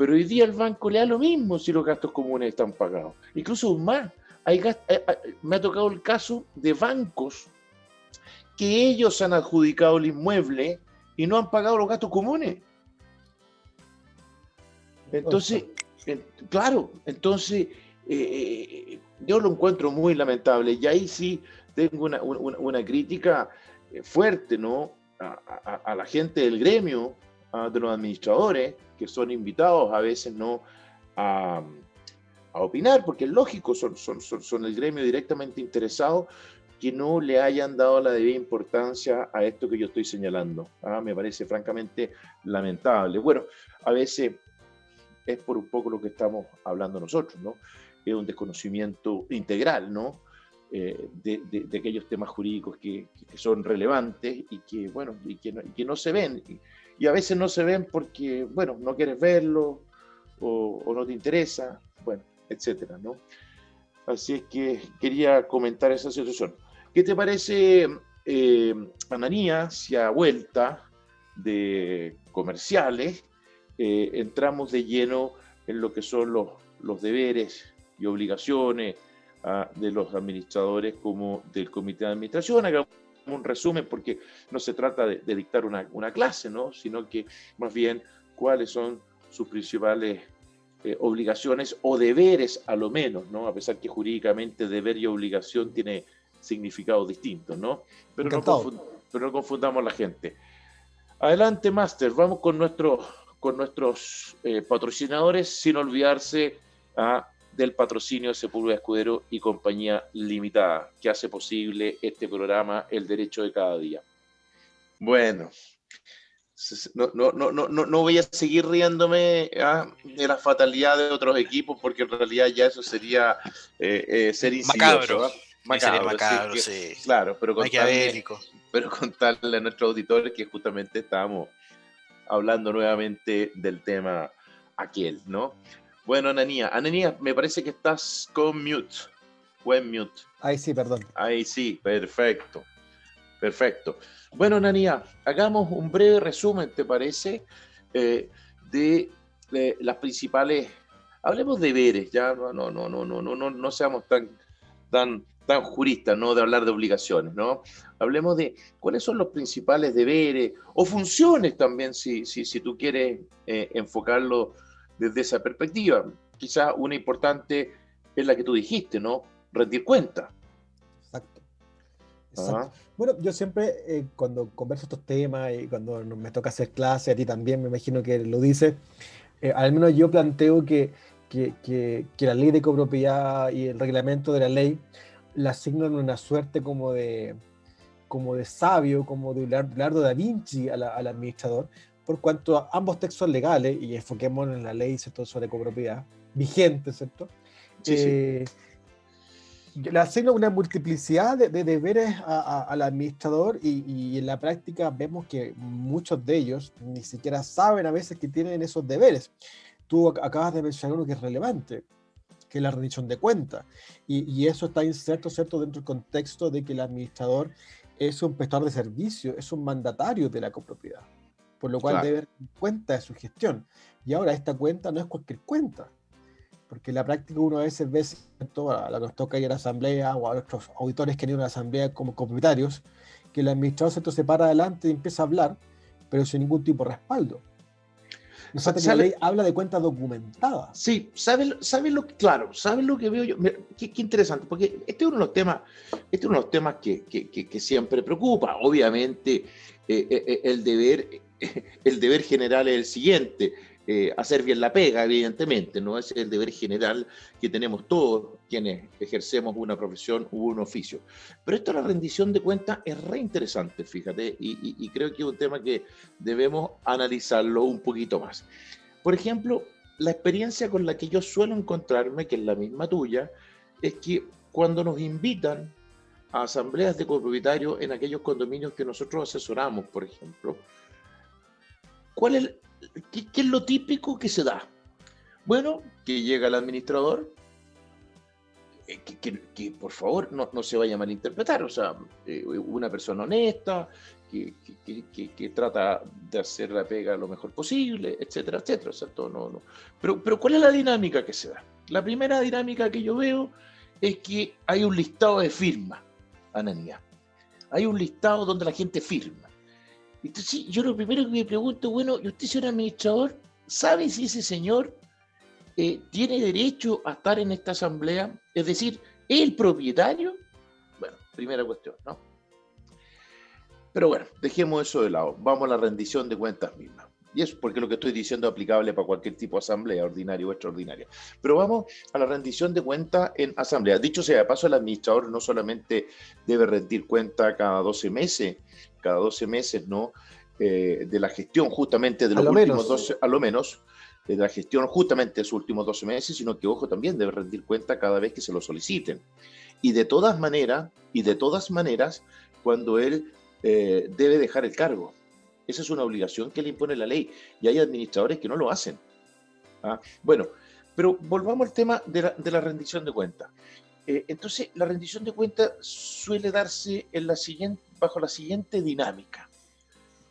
Pero hoy día el banco le da lo mismo si los gastos comunes están pagados. Incluso más, hay, eh, eh, me ha tocado el caso de bancos que ellos han adjudicado el inmueble y no han pagado los gastos comunes. Entonces, claro, entonces eh, yo lo encuentro muy lamentable y ahí sí tengo una, una, crítica fuerte, ¿no? A, a, la gente del gremio, de los administradores, que son invitados a veces no a, opinar, porque es lógico, son, son, son, el gremio directamente interesado, que no le hayan dado la debida importancia a esto que yo estoy señalando. ¿ah? Me parece francamente lamentable. Bueno, a veces es por un poco lo que estamos hablando nosotros, ¿no? Es un desconocimiento integral, ¿no? Eh, de, de, aquellos temas jurídicos que, que, son relevantes y que, bueno, y que, no, y que no se ven y a veces no se ven porque, bueno, no quieres verlo o, no te interesa, bueno, etcétera, ¿no? Así es que quería comentar esa situación. ¿Qué te parece, eh, Ananía, si a vuelta de comerciales eh, entramos de lleno en lo que son los, los deberes y obligaciones ah, de los administradores como del comité de administración? Un resumen, porque no se trata de, dictar una, una, clase, ¿no? sino que más bien cuáles son sus principales eh, obligaciones o deberes a lo menos, ¿no? a pesar que jurídicamente deber y obligación tiene significados distintos, ¿no? Pero, no, pero no confundamos la gente. Adelante, Master, vamos con, nuestro, con nuestros eh, patrocinadores sin olvidarse a del patrocinio de Sepúlveda Escudero y Compañía Limitada, que hace posible este programa El Derecho de Cada Día. Bueno, no, no, no, no, no voy a seguir riéndome ¿ah? de la fatalidad de otros equipos, porque en realidad ya eso sería eh, eh, ser Macabro. ¿ah? Macabro, macabro sí. Claro, pero contarle, pero contarle a nuestros auditores que justamente estábamos hablando nuevamente del tema aquel, ¿no? Bueno, Ananía. Ananía, me parece que estás con mute. Buen mute. Ahí sí, perdón. Ahí sí, perfecto. Perfecto. Bueno, Ananía, hagamos un breve resumen, ¿te parece? Eh, de, las principales. Hablemos de deberes, ya no, no, no, no, no, no, no seamos tan, tan, tan juristas, ¿no? De hablar de obligaciones, ¿no? Hablemos de cuáles son los principales deberes o funciones también, si, si, si tú quieres eh, enfocarlo desde esa perspectiva. Quizá una importante es la que tú dijiste, ¿no? Rendir cuenta. Exacto. Exacto. Bueno, yo siempre eh, cuando converso estos temas y cuando me toca hacer clase, a ti también me imagino que lo dices, eh, al menos yo planteo que, que, que, la ley de copropiedad y el reglamento de la ley la asignan una suerte como de, como de sabio, como de Leonardo da Vinci al administrador, por cuanto ambos textos legales, y enfoquémonos en la ley ¿cierto? sobre copropiedad vigente, ¿cierto? Sí, eh, Le asigna una multiplicidad de, deberes al administrador y, en la práctica vemos que muchos de ellos ni siquiera saben a veces que tienen esos deberes. Tú acabas de mencionar uno que es relevante, que es la rendición de cuentas. Y, y, eso está inserto, ¿cierto?, dentro del contexto de que el administrador es un prestador de servicio, es un mandatario de la copropiedad por lo cual debe dar cuenta de su gestión. Y ahora esta cuenta no es cualquier cuenta, porque en la práctica uno a veces ve, a la que nos toca ir a la asamblea o a nuestros auditores que han ido a la asamblea como comunitarios, que el administrador se para adelante y empieza a hablar, pero sin ningún tipo de respaldo. No que la ley habla de cuentas documentadas. Sí, ¿sabes sabe lo que, claro, ¿sabes lo que veo yo? qué, interesante, porque este es uno de los temas, este es uno de los temas que, que, que siempre preocupa. Obviamente, eh, eh, eh, el deber el deber general es el siguiente, eh, hacer bien la pega, evidentemente, ¿no? es el deber general que tenemos todos quienes ejercemos una profesión u un oficio. Pero esto de la rendición de cuentas es re interesante, fíjate, y, creo que es un tema que debemos analizarlo un poquito más. Por ejemplo, la experiencia con la que yo suelo encontrarme, que es la misma tuya, es que cuando nos invitan a asambleas de copropietarios en aquellos condominios que nosotros asesoramos, por ejemplo, ¿cuál es, qué, es lo típico que se da? Bueno, que llega el administrador, eh, que, por favor no, no, se vaya a malinterpretar, o sea, eh, una persona honesta, que, trata de hacer la pega lo mejor posible, etcétera, etcétera. ¿cierto? No, no. Pero, pero ¿cuál es la dinámica que se da? La primera dinámica que yo veo es que hay un listado de firmas, Ananía. Hay un listado donde la gente firma. Entonces, yo lo primero que me pregunto, bueno, ¿y usted, señor administrador, sabe si ese señor eh, tiene derecho a estar en esta asamblea? Es decir, ¿es el propietario? Bueno, primera cuestión, ¿no? Pero bueno, dejemos eso de lado. Vamos a la rendición de cuentas misma. Y es porque lo que estoy diciendo es aplicable para cualquier tipo de asamblea, ordinaria o extraordinaria. Pero vamos a la rendición de cuentas en asamblea. Dicho sea de paso, el administrador no solamente debe rendir cuenta cada 12 meses, cada 12 meses, ¿no? Eh, de la gestión justamente de los últimos 12, a lo menos, de la gestión justamente de sus últimos 12 meses, sino que, ojo, también debe rendir cuenta cada vez que se lo soliciten. Y de todas maneras, y de todas maneras, cuando él eh, debe dejar el cargo. Esa es una obligación que le impone la ley y hay administradores que no lo hacen. ¿ah? Bueno, pero volvamos al tema de la, rendición de cuentas. Eh, entonces, la rendición de cuentas suele darse en la siguiente, bajo la siguiente dinámica.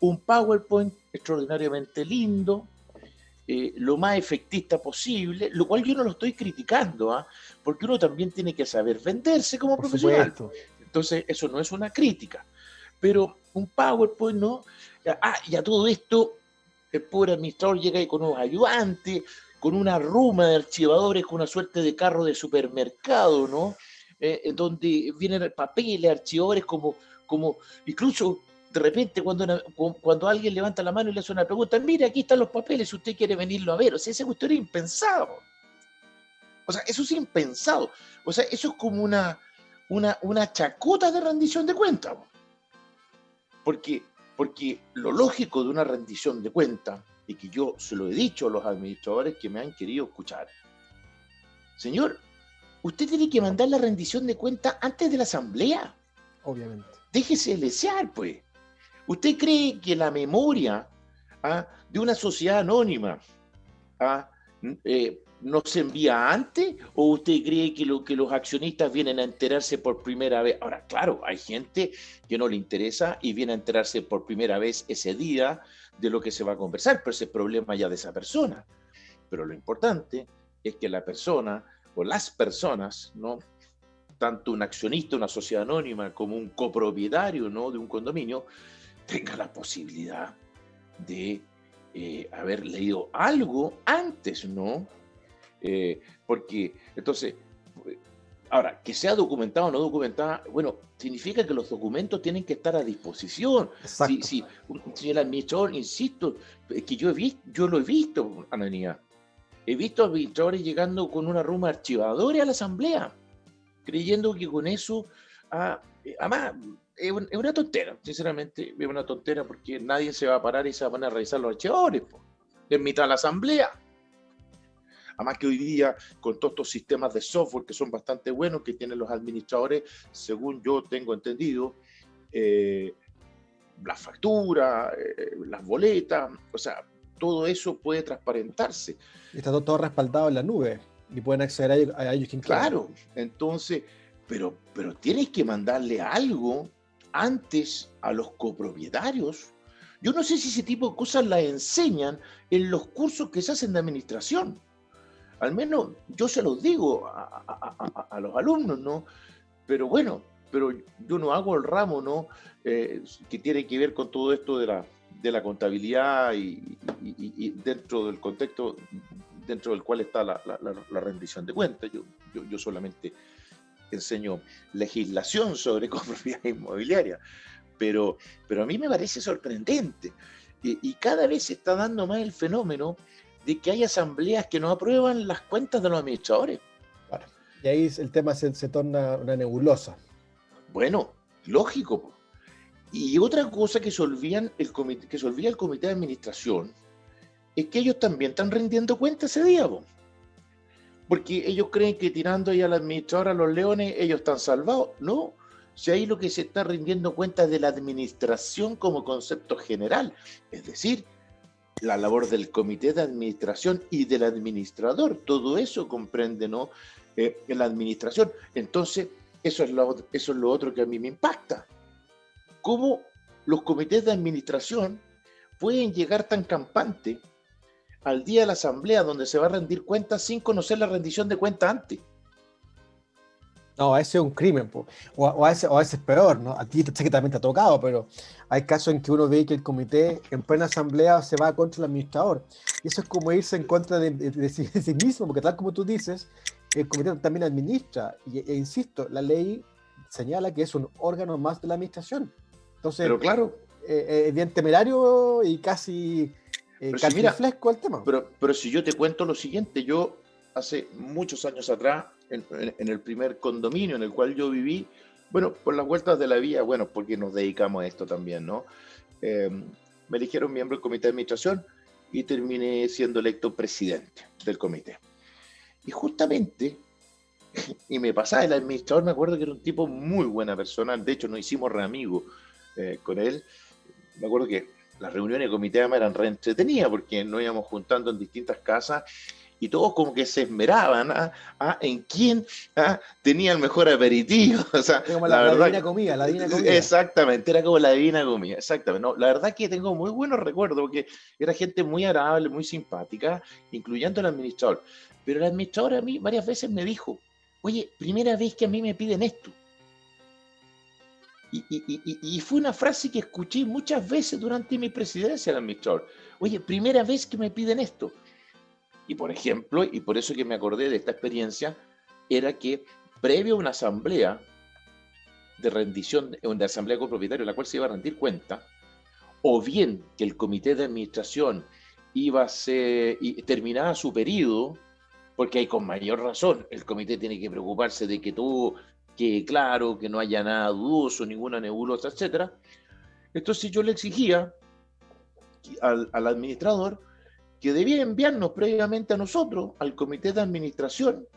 Un PowerPoint extraordinariamente lindo, eh, lo más efectista posible, lo cual yo no lo estoy criticando, ¿ah? porque uno también tiene que saber venderse como profesional. Entonces, eso no es una crítica pero un PowerPoint, ¿no? Ah, y a todo esto, el pobre administrador llega ahí con unos ayudantes, con una ruma de archivadores, con una suerte de carro de supermercado, ¿no? Eh, donde vienen papeles, archivadores, como, como incluso de repente cuando, cuando alguien levanta la mano y le hace una pregunta, mire, aquí están los papeles, si usted quiere venirlo a ver. O sea, ese cuestión era impensado. O sea, eso es impensado. O sea, eso es como una, una, una chacota de rendición de cuentas. Porque, porque lo lógico de una rendición de cuenta, y que yo se lo he dicho a los administradores que me han querido escuchar, señor, usted tiene que mandar la rendición de cuenta antes de la asamblea. Obviamente. Déjese desear, pues. ¿Usted cree que la memoria ah, de una sociedad anónima ah, eh, no se envía antes o usted cree que, lo, que los accionistas vienen a enterarse por primera vez? Ahora, claro, hay gente que no le interesa y viene a enterarse por primera vez ese día de lo que se va a conversar, pero ese es problema ya de esa persona. Pero lo importante es que la persona o las personas, ¿no? tanto un accionista, una sociedad anónima, como un copropietario ¿no? de un condominio, tenga la posibilidad de eh, haber leído algo antes, ¿no? Eh, porque, entonces, ahora, que sea documentado o no documentado, bueno, significa que los documentos tienen que estar a disposición. Si, si, si, el administrador, insisto, que yo, he visto, yo lo he visto, Ananía, he visto administradores llegando con una ruma archivadora a la asamblea, creyendo que con eso, ah, además, es una tontera, sinceramente, es una tontera porque nadie se va a parar y se van a revisar los archivadores, en mitad de la asamblea. Además que hoy día, con todos estos sistemas de software que son bastante buenos, que tienen los administradores, según yo tengo entendido, eh, las facturas, eh, las boletas, o sea, todo eso puede transparentarse. Está todo, respaldado en la nube y pueden acceder a, ellos quien Claro, entonces, pero, pero tienes que mandarle algo antes a los copropietarios. Yo no sé si ese tipo de cosas las enseñan en los cursos que se hacen de administración. Al menos yo se los digo a, los alumnos, ¿no? Pero bueno, pero yo no hago el ramo, ¿no? Eh, que tiene que ver con todo esto de la, de la contabilidad y, dentro del contexto dentro del cual está la, rendición de cuentas. Yo, yo, solamente enseño legislación sobre copropiedad inmobiliaria, pero, pero a mí me parece sorprendente. Y, cada vez se está dando más el fenómeno de que hay asambleas que no aprueban las cuentas de los administradores. Y ahí el tema se, torna una nebulosa. Bueno, lógico. Y otra cosa que se, olvidan el comité, que se olvida el comité de administración es que ellos también están rindiendo cuenta ese día, porque ellos creen que tirando ahí al administrador a los leones, ellos están salvados. No, si ahí lo que se está rindiendo cuenta es de la administración como concepto general, es decir, la labor del comité de administración y del administrador, todo eso comprende, ¿no? Eh, la administración. Entonces, eso es, lo, eso es lo otro que a mí me impacta. ¿Cómo los comités de administración pueden llegar tan campante al día de la asamblea donde se va a rendir cuentas sin conocer la rendición de cuentas antes? No, ese es un crimen, O, o, a ese, o es peor, ¿no? A ti sé que también te ha tocado, pero hay casos en que uno ve que el comité en plena asamblea se va contra el administrador. Y eso es como irse en contra de, sí, mismo, porque tal como tú dices, el comité también administra. Y, e, insisto, la ley señala que es un órgano más de la administración. Entonces, pero claro. Eh, eh, bien temerario y casi eh, el tema. Pero, pero si yo te cuento lo siguiente, yo hace muchos años atrás en, el primer condominio en el cual yo viví, bueno, por las vueltas de la vía, bueno, porque nos dedicamos a esto también, ¿no? Em, me eligieron miembro del comité de administración y terminé siendo electo presidente del comité. Y justamente, y me pasaba, el administrador me acuerdo que era un tipo muy buena persona, de hecho nos hicimos re amigos eh, con él. Me acuerdo que las reuniones de comité eran re entretenidas porque nos íbamos juntando en distintas casas y todos como que se esmeraban ¿ah? ¿Ah? en quién ¿ah? tenía el mejor aperitivo. O sea, como la, divina comida, la divina comida. Exactamente, era como la divina comida, exactamente. No, la verdad que tengo muy buenos recuerdos porque era gente muy agradable, muy simpática, incluyendo el administrador. Pero el administrador a mí varias veces me dijo, oye, primera vez que a mí me piden esto. Y, y, y, fue una frase que escuché muchas veces durante mi presidencia del administrador. Oye, primera vez que me piden esto. Y por ejemplo, y por eso que me acordé de esta experiencia, era que previo a una asamblea de rendición, de asamblea en la cual se iba a rendir cuenta, o bien que el comité de administración iba a ser, terminaba su periodo, porque hay con mayor razón, el comité tiene que preocuparse de que todo quede claro, que no haya nada dudoso, ninguna nebulosa, etc. Entonces yo le exigía al administrador que debía enviarnos previamente a nosotros, al comité de administración,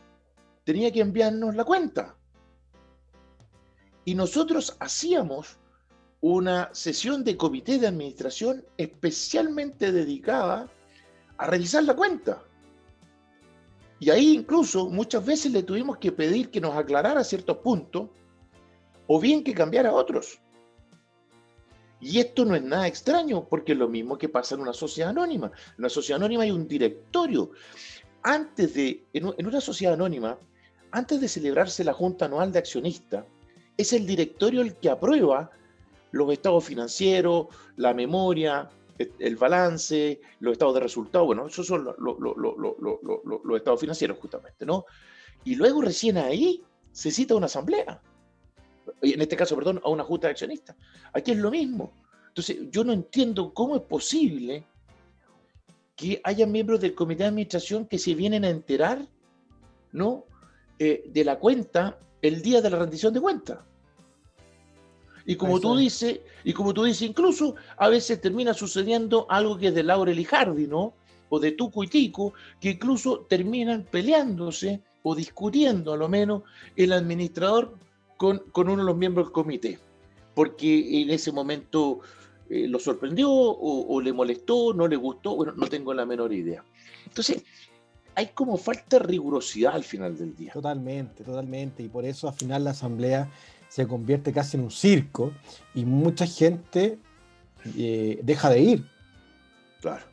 tenía que enviarnos la cuenta. Y nosotros hacíamos una sesión de comité de administración especialmente dedicada a revisar la cuenta. Y ahí incluso muchas veces le tuvimos que pedir que nos aclarara ciertos puntos o bien que cambiara otros. Y esto no es nada extraño, porque es lo mismo que pasa en una sociedad anónima. En una sociedad anónima hay un directorio. Antes de, en una sociedad anónima, antes de celebrarse la Junta Anual de Accionistas, es el directorio el que aprueba los estados financieros, la memoria, el balance, los estados de resultados. Bueno, esos son los, los estados financieros justamente, ¿no? Y luego recién ahí se cita una asamblea en este caso, perdón, a una junta de accionistas. Aquí es lo mismo. Entonces, yo no entiendo cómo es posible que haya miembros del comité de administración que se vienen a enterar, ¿no? Eh, de la cuenta el día de la rendición de cuenta. Y como tú dices, y como tú dices, incluso a veces termina sucediendo algo que es de Laurel y Hardy, ¿no? O de Tuco y Tico, que incluso terminan peleándose o discutiendo a lo menos el administrador con, uno de los miembros del comité, porque en ese momento eh, lo sorprendió o, le molestó, no le gustó, bueno, no tengo la menor idea. Entonces, hay como falta de rigurosidad al final del día. Totalmente, totalmente, y por eso al final la asamblea se convierte casi en un circo y mucha gente eh, deja de ir. Claro.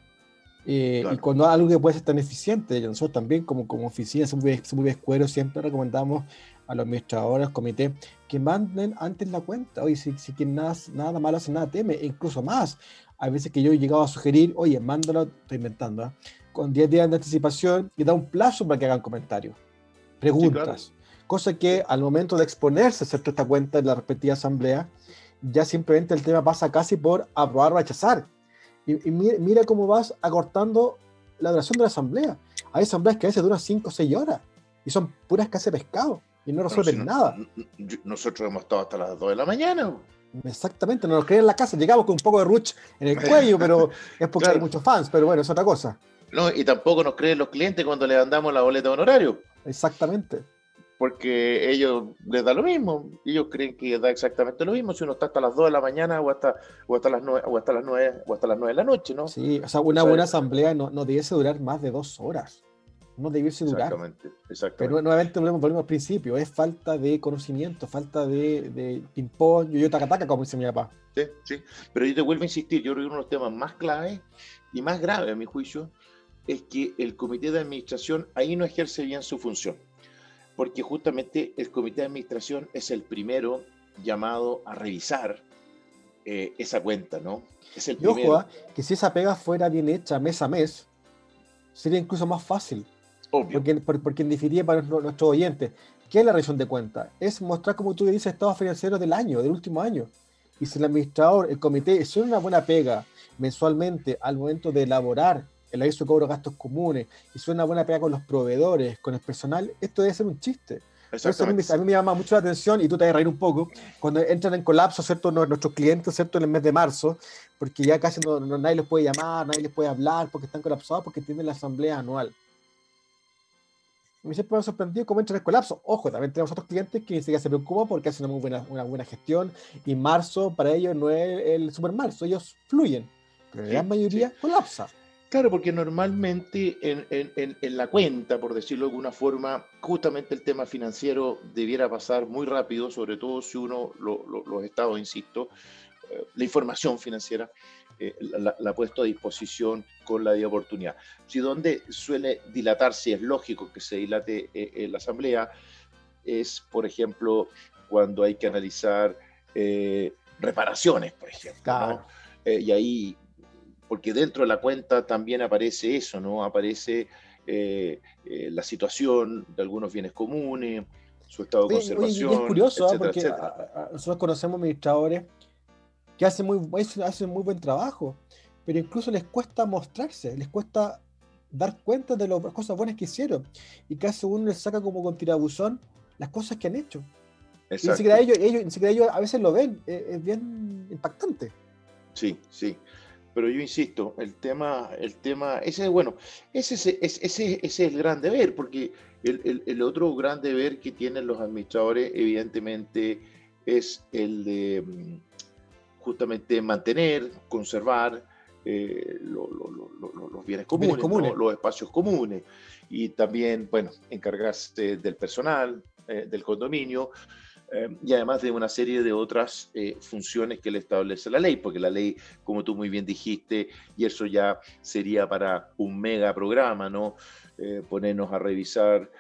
Eh, y cuando algo que puede ser tan eficiente, nosotros también como, como oficina, somos muy, muy escueros, siempre recomendamos a los administradores, comité, que manden antes la cuenta. Oye, si, si quien nada, nada malo hace, nada teme, e incluso más. Hay veces que yo he llegado a sugerir, oye, mándalo, estoy inventando, ¿eh? con 10 días de anticipación y da un plazo para que hagan comentarios, preguntas. Cosa que al momento de exponerse, ¿cierto? Esta cuenta en la respectiva asamblea, ya simplemente el tema pasa casi por aprobar o rechazar. Y, mira, cómo vas acortando la duración de la asamblea. Hay asambleas que a veces duran 5 o 6 horas y son puras casas de pescado y no resuelven nada. nosotros hemos estado hasta las 2 de la mañana. Exactamente, no nos creen en la casa, llegamos con un poco de ruch en el cuello, pero es porque hay muchos fans, pero bueno, es otra cosa. No, y tampoco nos creen los clientes cuando le mandamos la boleta de honorario. Exactamente. Porque ellos les da lo mismo, ellos creen que da exactamente lo mismo si uno está hasta las 2 de la mañana o hasta, o hasta, las, 9, o hasta, las, 9, o hasta las 9 de la noche, ¿no? Sí, o sea, una buena asamblea no, no debiese durar más de dos horas no debiese durar. Exactamente, exactamente. Pero nuevamente volvemos, al principio, es falta de conocimiento, falta de, de ping-pong, yo taca como dice mi papá. Sí, sí, pero yo te vuelvo a insistir, yo creo que uno de los temas más claves y más graves, a mi juicio, es que el comité de administración ahí no ejerce bien su función, porque justamente el comité de administración es el primero llamado a revisar eh, esa cuenta, ¿no? Es el y ojo, ¿ah? que si esa pega fuera bien hecha mes a mes, sería incluso más fácil. Porque, porque en definitiva, para nuestros oyentes, ¿qué es la revisión de cuentas? Es mostrar, como tú dices, estados financieros del año, del último año. Y si el administrador, el comité, es una buena pega mensualmente al momento de elaborar el aviso de cobro de gastos comunes, y es una buena pega con los proveedores, con el personal, esto debe ser un chiste. Eso a mí, a mí, me llama mucho la atención y tú te vas a reír un poco cuando entran en colapso, ¿cierto? Nuestros clientes, ¿cierto? En el mes de marzo, porque ya casi no, nadie les puede llamar, nadie les puede hablar, porque están colapsados, porque tienen la asamblea anual me siempre me ha sorprendido cómo entra el colapso. Ojo, también tenemos otros clientes que ni siquiera se preocupan porque hacen una muy buena, una buena gestión y marzo para ellos no es el super marzo, ellos fluyen, pero la gran mayoría colapsa. Claro, porque normalmente en, en, en, la cuenta, por decirlo de alguna forma, justamente el tema financiero debiera pasar muy rápido, sobre todo si uno, los estados, insisto, eh, la información financiera eh, la, ha puesto a disposición con la de oportunidad. Si donde suele dilatarse, es lógico que se dilate eh, en la asamblea, es, por ejemplo, cuando hay que analizar eh, reparaciones, por ejemplo. y ahí, porque dentro de la cuenta también aparece eso, ¿no? Aparece la situación de algunos bienes comunes, su estado de conservación. es curioso, ¿ah? porque nosotros conocemos administradores que hacen muy, hacen muy buen trabajo, pero incluso les cuesta mostrarse, les cuesta dar cuenta de las cosas buenas que hicieron. Y casi uno les saca como con tirabuzón las cosas que han hecho. Y ni siquiera ellos, ellos, ellos a veces lo ven, es, bien impactante. Sí, sí. Pero yo insisto, el tema, el tema, ese bueno, ese, ese, ese, es el gran deber, porque el, el, el, otro gran deber que tienen los administradores, evidentemente, es el de mm, justamente mantener, conservar eh, los bienes comunes, los espacios comunes. Y también, bueno, encargarse del personal, eh, del condominio eh, y además de una serie de otras funciones que le establece la ley, porque la ley, como tú muy bien dijiste, y eso ya sería para un mega programa, ¿no? ponernos a revisar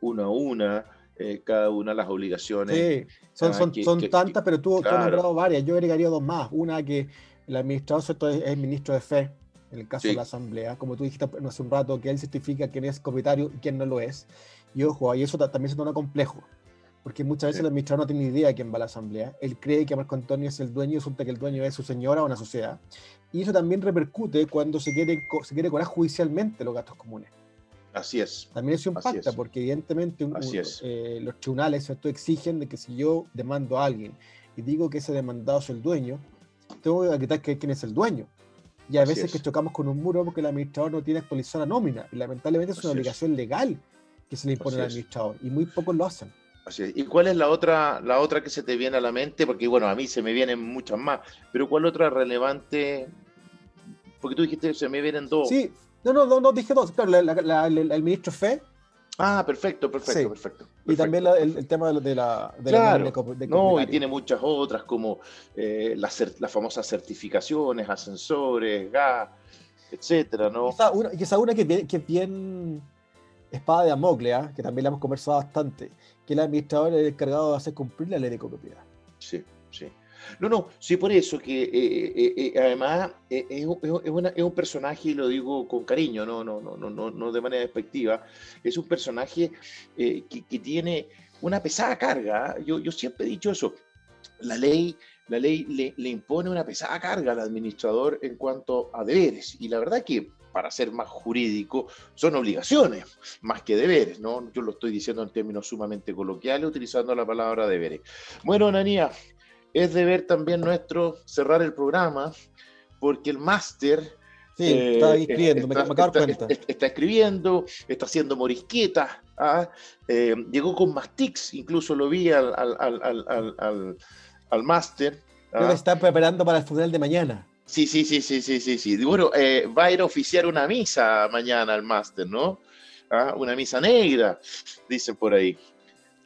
una a una eh, cada una de las obligaciones. Sí, son, son, son tantas, pero tú, has nombrado varias. Yo agregaría dos más. Una que el administrador es el ministro de fe, en el caso de la Asamblea, como tú dijiste hace un rato, que él certifica quién es comunitario y quién no lo es. Y ojo, ahí eso también se torna complejo, porque muchas veces el administrador no tiene ni idea de quién va a la Asamblea. Él cree que Marco Antonio es el dueño y resulta que el dueño es su señora o una sociedad. Y eso también repercute cuando se quiere, se quiere cobrar judicialmente los gastos comunes. Así es. También eso impacta, porque evidentemente eh, los tribunales exigen de que si yo demando a alguien y digo que ese demandado es el dueño, tengo que acreditar que quién es el dueño. Y a veces que chocamos con un muro porque el administrador no tiene actualizada la nómina. Y lamentablemente es una obligación legal que se le impone al administrador. Y muy pocos lo hacen. Así es. ¿Y cuál es la otra, la otra que se te viene a la mente? Porque bueno, a mí se me vienen muchas más. Pero ¿cuál otra relevante? Porque tú dijiste se me vienen dos. Sí, no, no, no, dije dos. Claro, el ministro Fe. Ah, perfecto, perfecto, perfecto, Y también el, tema de la. De claro. no, y tiene muchas otras, como eh, las, las, famosas certificaciones, ascensores, gas, etcétera, ¿no? Y esa una, que, que es bien espada de Amoclea, ¿ah? que también la hemos conversado bastante, que el administrador es el encargado de hacer cumplir la ley de copropiedad. Sí, sí. No, no, sí por eso que eh, eh, eh, además es, un personaje, y lo digo con cariño, no, no, no, no, no de manera despectiva, es un personaje que, tiene una pesada carga. ¿ah? Yo, yo siempre he dicho eso. La ley, la ley le, le, impone una pesada carga al administrador en cuanto a deberes. Y la verdad que, para ser más jurídico, son obligaciones más que deberes, ¿no? Yo lo estoy diciendo en términos sumamente coloquiales, utilizando la palabra deberes. Bueno, Ananía, es deber también nuestro cerrar el programa, porque el máster Sí, está escribiendo, está, me, me acabo de está, está, está escribiendo, está haciendo morisquetas, ¿ah? eh, llegó con Mastix, incluso lo vi al, al, al, al, máster. Creo que está preparando para el funeral de mañana. Sí, sí, sí, sí, sí, sí, sí. Bueno, eh, va a ir a oficiar una misa mañana al máster, ¿no? ¿Ah? Una misa negra, dicen por ahí.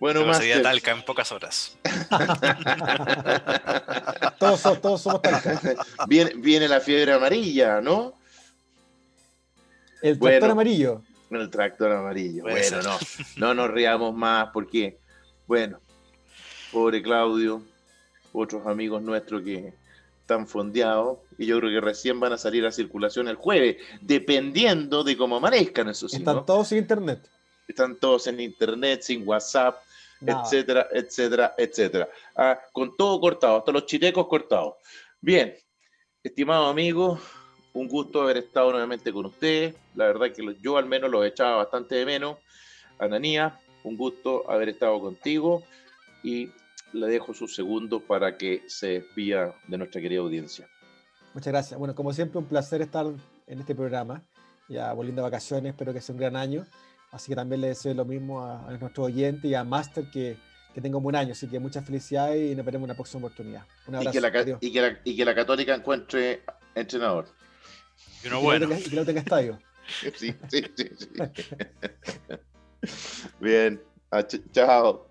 Bueno, Pero sería. Talca en pocas horas. todos, somos- todos somos Talca. Viene, viene la fiebre amarilla, ¿no? El Bueno. tractor amarillo. El tractor amarillo. Puede bueno, ser. no, no nos riamos más porque, bueno, pobre Claudio, otros amigos nuestros que están fondeados y yo creo que recién van a salir a circulación el jueves, dependiendo de cómo amanezcan, eso sí, Están ¿no? todos sin internet. Están todos en internet, sin WhatsApp, Nada. etcétera, etcétera, etcétera. Ah, con todo cortado, hasta los chitecos cortados. Bien, estimado amigo, un gusto haber estado nuevamente con ustedes. La verdad que yo al menos los echaba bastante de menos. Ananía, un gusto haber estado contigo y le dejo sus segundos para que se despida de nuestra querida audiencia. Muchas gracias. Bueno, como siempre, un placer estar en este programa. Ya volviendo de vacaciones, espero que sea un gran año. Así que también le deseo lo mismo a, a nuestros oyentes y a Master que, que tenga un buen año. Así que muchas felicidades y nos veremos en una próxima oportunidad. Un Y abrazo. que, la, y, que la, y que la Católica encuentre entrenador. Y uno Y que no bueno. tenga- y que no tenga estadio. Sí, sí, sí, sí. Bien, ah, ch- chao.